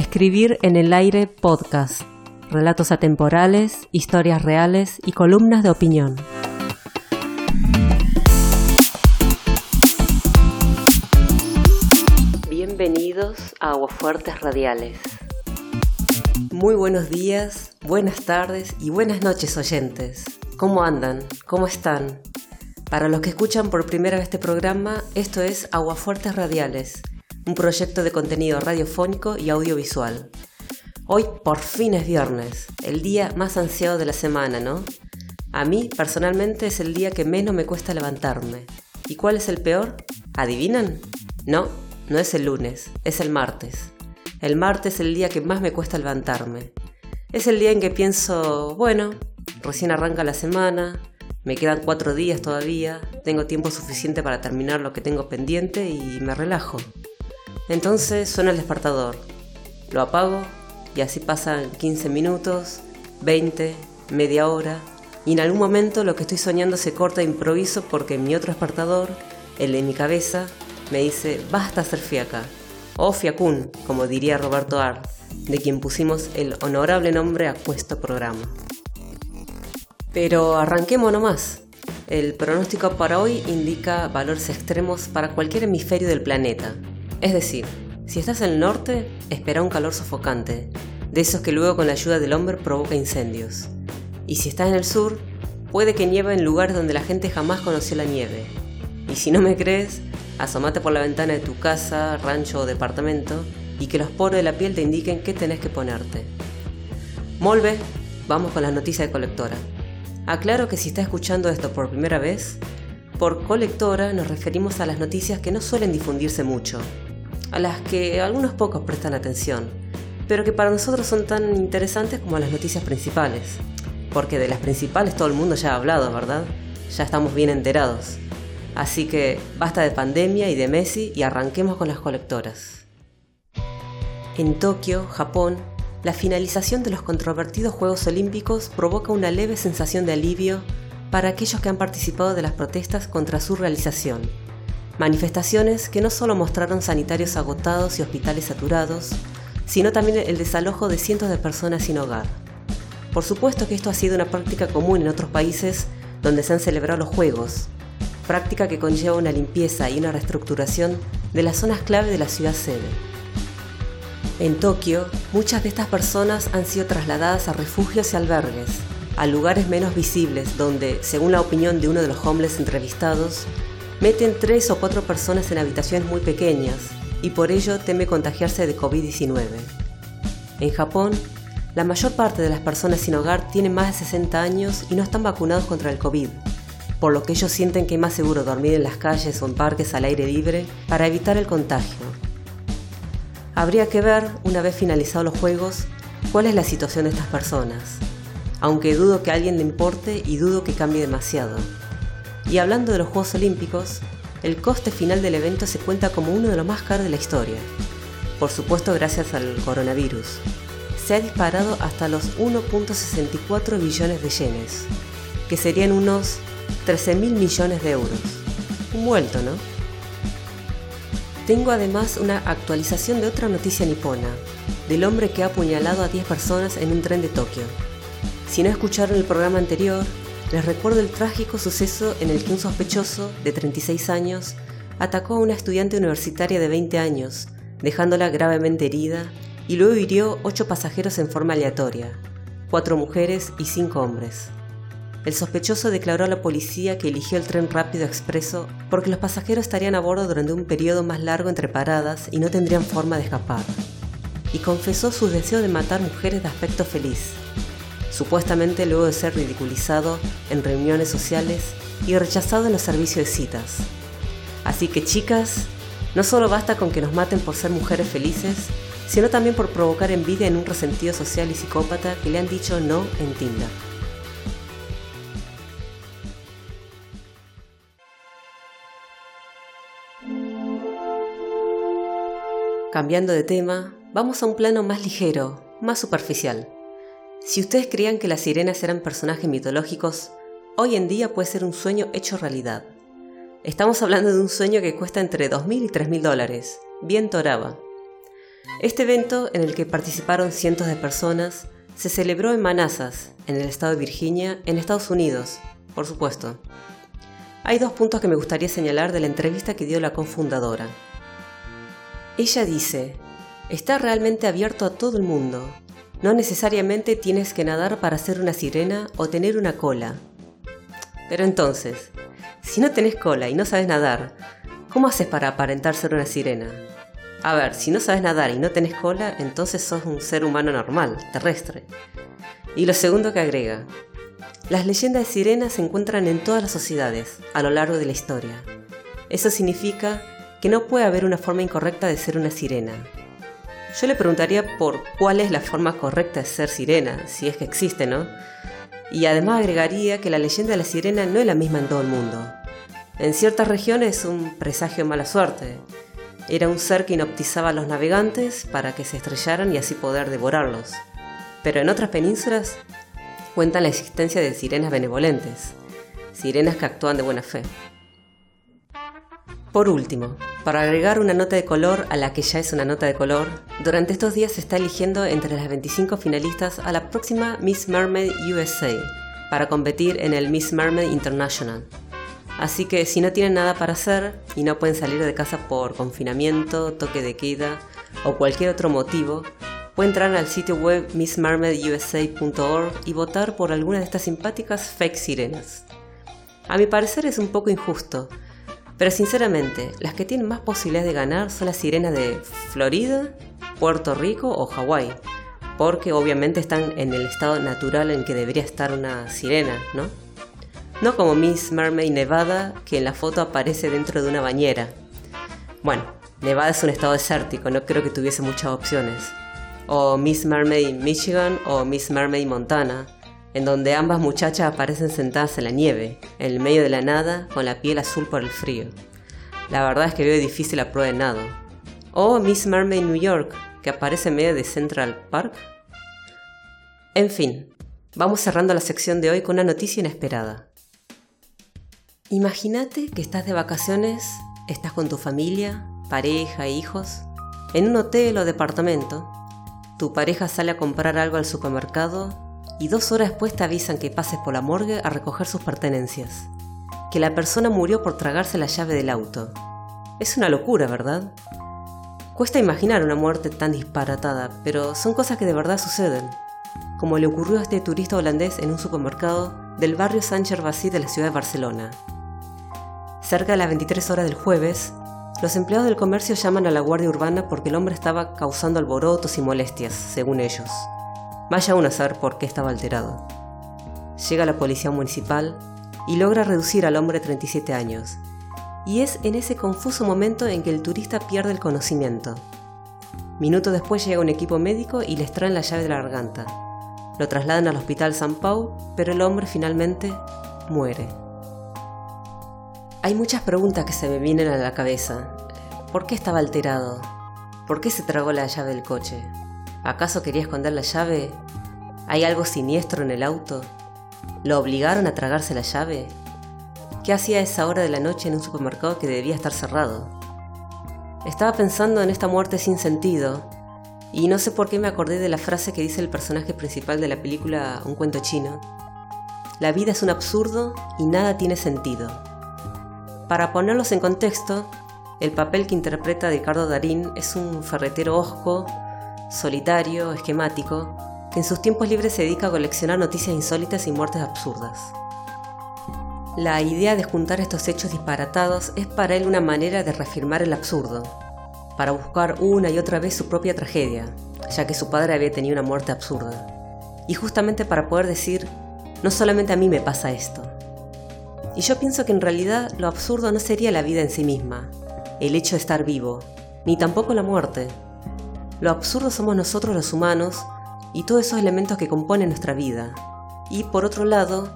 Escribir en el aire podcast. Relatos atemporales, historias reales y columnas de opinión. Bienvenidos a Aguafuertes Radiales. Muy buenos días, buenas tardes y buenas noches oyentes. ¿Cómo andan? ¿Cómo están? Para los que escuchan por primera vez este programa, esto es Aguafuertes Radiales, un proyecto de contenido radiofónico y audiovisual. Hoy por fin es viernes, el día más ansiado de la semana, ¿no? A mí, personalmente, es el día que menos me cuesta levantarme. ¿Y cuál es el peor? ¿Adivinan? No, no es el lunes, es el martes. El martes es el día que más me cuesta levantarme. Es el día en que pienso, bueno, recién arranca la semana, me quedan cuatro días todavía, tengo tiempo suficiente para terminar lo que tengo pendiente y me relajo. Entonces suena el despertador. Lo apago y así pasan 15 minutos, 20, media hora, y en algún momento lo que estoy soñando se corta de improviso porque mi otro despertador, el de mi cabeza, me dice, basta hacer fiaca, o fiacún, como diría Roberto Ar, de quien pusimos el honorable nombre a puesto programa. Pero arranquemos nomás. El pronóstico para hoy indica valores extremos para cualquier hemisferio del planeta, es decir, si estás en el norte, espera un calor sofocante, de esos que luego con la ayuda del hombre provoca incendios. Y si estás en el sur, puede que nieve en lugares donde la gente jamás conoció la nieve. Y si no me crees, asomate por la ventana de tu casa, rancho o departamento y que los poros de la piel te indiquen qué tenés que ponerte. Molve, vamos con las noticias de colectora. Aclaro que si estás escuchando esto por primera vez, por colectora nos referimos a las noticias que no suelen difundirse mucho, a las que algunos pocos prestan atención, pero que para nosotros son tan interesantes como las noticias principales. Porque de las principales todo el mundo ya ha hablado, ¿verdad? Ya estamos bien enterados. Así que basta de pandemia y de Messi y arranquemos con las colectoras. En Tokio, Japón, la finalización de los controvertidos Juegos Olímpicos provoca una leve sensación de alivio para aquellos que han participado de las protestas contra su realización Manifestaciones que no solo mostraron sanitarios agotados y hospitales saturados, sino también el desalojo de cientos de personas sin hogar. Por supuesto que esto ha sido una práctica común en otros países donde se han celebrado los Juegos, práctica que conlleva una limpieza y una reestructuración de las zonas clave de la ciudad sede. En Tokio, muchas de estas personas han sido trasladadas a refugios y albergues, a lugares menos visibles donde, según la opinión de uno de los homeless entrevistados, meten tres o cuatro personas en habitaciones muy pequeñas y por ello teme contagiarse de COVID-19. En Japón, la mayor parte de las personas sin hogar tienen más de 60 años y no están vacunados contra el COVID, por lo que ellos sienten que es más seguro dormir en las calles o en parques al aire libre para evitar el contagio. Habría que ver, una vez finalizados los Juegos, cuál es la situación de estas personas, aunque dudo que a alguien le importe y dudo que cambie demasiado. Y hablando de los Juegos Olímpicos, el coste final del evento se cuenta como uno de los más caros de la historia. Por supuesto gracias al coronavirus. Se ha disparado hasta los 1.64 billones de yenes, que serían unos 13 mil millones de euros. Un vuelto, ¿no? Tengo además una actualización de otra noticia nipona, del hombre que ha apuñalado a 10 personas en un tren de Tokio. Si no escucharon el programa anterior, les recuerdo el trágico suceso en el que un sospechoso, de 36 años, atacó a una estudiante universitaria de 20 años, dejándola gravemente herida, y luego hirió ocho pasajeros en forma aleatoria, cuatro mujeres y cinco hombres. El sospechoso declaró a la policía que eligió el tren rápido expreso porque los pasajeros estarían a bordo durante un periodo más largo entre paradas y no tendrían forma de escapar. Y confesó su deseo de matar mujeres de aspecto feliz, supuestamente luego de ser ridiculizado en reuniones sociales y rechazado en los servicios de citas. Así que chicas, no solo basta con que nos maten por ser mujeres felices, sino también por provocar envidia en un resentido social y psicópata que le han dicho no en Tinder. Cambiando de tema, vamos a un plano más ligero, más superficial. Si ustedes creían que las sirenas eran personajes mitológicos, hoy en día puede ser un sueño hecho realidad. Estamos hablando de un sueño que cuesta entre 2.000 y 3.000 dólares, bien toraba. Este evento, en el que participaron cientos de personas, se celebró en Manassas, en el estado de Virginia, en Estados Unidos, por supuesto. Hay dos puntos que me gustaría señalar de la entrevista que dio la cofundadora. Ella dice, está realmente abierto a todo el mundo. No necesariamente tienes que nadar para ser una sirena o tener una cola. Pero entonces, si no tenés cola y no sabes nadar, ¿cómo haces para aparentar ser una sirena? A ver, si no sabes nadar y no tenés cola, entonces sos un ser humano normal, terrestre. Y lo segundo que agrega, las leyendas de sirenas se encuentran en todas las sociedades, a lo largo de la historia. Eso significa que no puede haber una forma incorrecta de ser una sirena. Yo le preguntaría por cuál es la forma correcta de ser sirena, si es que existe, ¿no? Y además agregaría que la leyenda de la sirena no es la misma en todo el mundo. En ciertas regiones es un presagio de mala suerte. Era un ser que inoptizaba a los navegantes para que se estrellaran y así poder devorarlos. Pero en otras penínsulas cuentan la existencia de sirenas benevolentes, sirenas que actúan de buena fe. Por último, para agregar una nota de color a la que ya es una nota de color, durante estos días se está eligiendo entre las 25 finalistas a la próxima Miss Mermaid USA para competir en el Miss Mermaid International. Así que si no tienen nada para hacer y no pueden salir de casa por confinamiento, toque de queda o cualquier otro motivo, pueden entrar al sitio web missmermaidusa.org y votar por alguna de estas simpáticas fake sirenas. A mi parecer es un poco injusto, pero sinceramente, las que tienen más posibilidades de ganar son las sirenas de Florida, Puerto Rico o Hawái, porque obviamente están en el estado natural en que debería estar una sirena, ¿no? No como Miss Mermaid Nevada, que en la foto aparece dentro de una bañera. Bueno, Nevada es un estado desértico, no creo que tuviese muchas opciones. O Miss Mermaid Michigan o Miss Mermaid Montana, en donde ambas muchachas aparecen sentadas en la nieve, en el medio de la nada, con la piel azul por el frío. La verdad es que veo difícil la prueba de nado. O Miss Mermaid New York, que aparece en medio de Central Park. En fin, vamos cerrando la sección de hoy con una noticia inesperada. Imagínate que estás de vacaciones, estás con tu familia, pareja, hijos, en un hotel o departamento. Tu pareja sale a comprar algo al supermercado y dos horas después te avisan que pases por la morgue a recoger sus pertenencias. Que la persona murió por tragarse la llave del auto. Es una locura, ¿verdad? Cuesta imaginar una muerte tan disparatada, pero son cosas que de verdad suceden, como le ocurrió a este turista holandés en un supermercado del barrio San Gervasí de la ciudad de Barcelona. Cerca de las 23 horas del jueves, los empleados del comercio llaman a la guardia urbana porque el hombre estaba causando alborotos y molestias, según ellos. Vaya uno a saber por qué estaba alterado. Llega la policía municipal y logra reducir al hombre de 37 años. Y es en ese confuso momento en que el turista pierde el conocimiento. Minutos después llega un equipo médico y le extraen la llave de la garganta. Lo trasladan al hospital San Pau, pero el hombre finalmente muere. Hay muchas preguntas que se me vienen a la cabeza. ¿Por qué estaba alterado? ¿Por qué se tragó la llave del coche? ¿Acaso quería esconder la llave? ¿Hay algo siniestro en el auto? ¿Lo obligaron a tragarse la llave? ¿Qué hacía a esa hora de la noche en un supermercado que debía estar cerrado? Estaba pensando en esta muerte sin sentido, y no sé por qué me acordé de la frase que dice el personaje principal de la película Un cuento chino. La vida es un absurdo y nada tiene sentido. Para ponerlos en contexto, el papel que interpreta Ricardo Darín es un ferretero osco solitario, esquemático, que en sus tiempos libres se dedica a coleccionar noticias insólitas y muertes absurdas. La idea de juntar estos hechos disparatados es para él una manera de reafirmar el absurdo, para buscar una y otra vez su propia tragedia, ya que su padre había tenido una muerte absurda, y justamente para poder decir, no solamente a mí me pasa esto. Y yo pienso que en realidad lo absurdo no sería la vida en sí misma, el hecho de estar vivo, ni tampoco la muerte, lo absurdo somos nosotros los humanos y todos esos elementos que componen nuestra vida. Y por otro lado,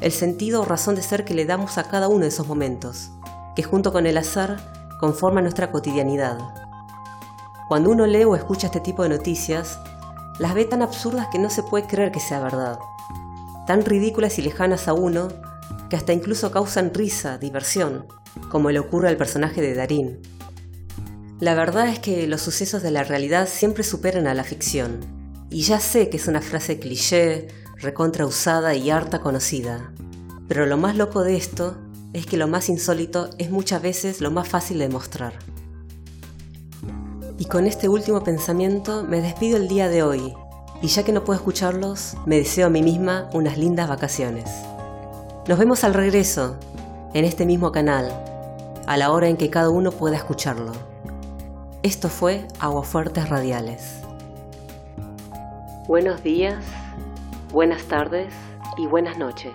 el sentido o razón de ser que le damos a cada uno de esos momentos, que junto con el azar conforman nuestra cotidianidad. Cuando uno lee o escucha este tipo de noticias, las ve tan absurdas que no se puede creer que sea verdad, tan ridículas y lejanas a uno que hasta incluso causan risa, diversión, como le ocurre al personaje de Darín, La verdad es que los sucesos de la realidad siempre superan a la ficción. Y ya sé que es una frase cliché, recontra usada y harta conocida. Pero lo más loco de esto es que lo más insólito es muchas veces lo más fácil de mostrar. Y con este último pensamiento me despido el día de hoy, y ya que no puedo escucharlos, me deseo a mí misma unas lindas vacaciones. Nos vemos al regreso, en este mismo canal, a la hora en que cada uno pueda escucharlo. Esto fue Aguafuertes Radiales. Buenos días, buenas tardes y buenas noches.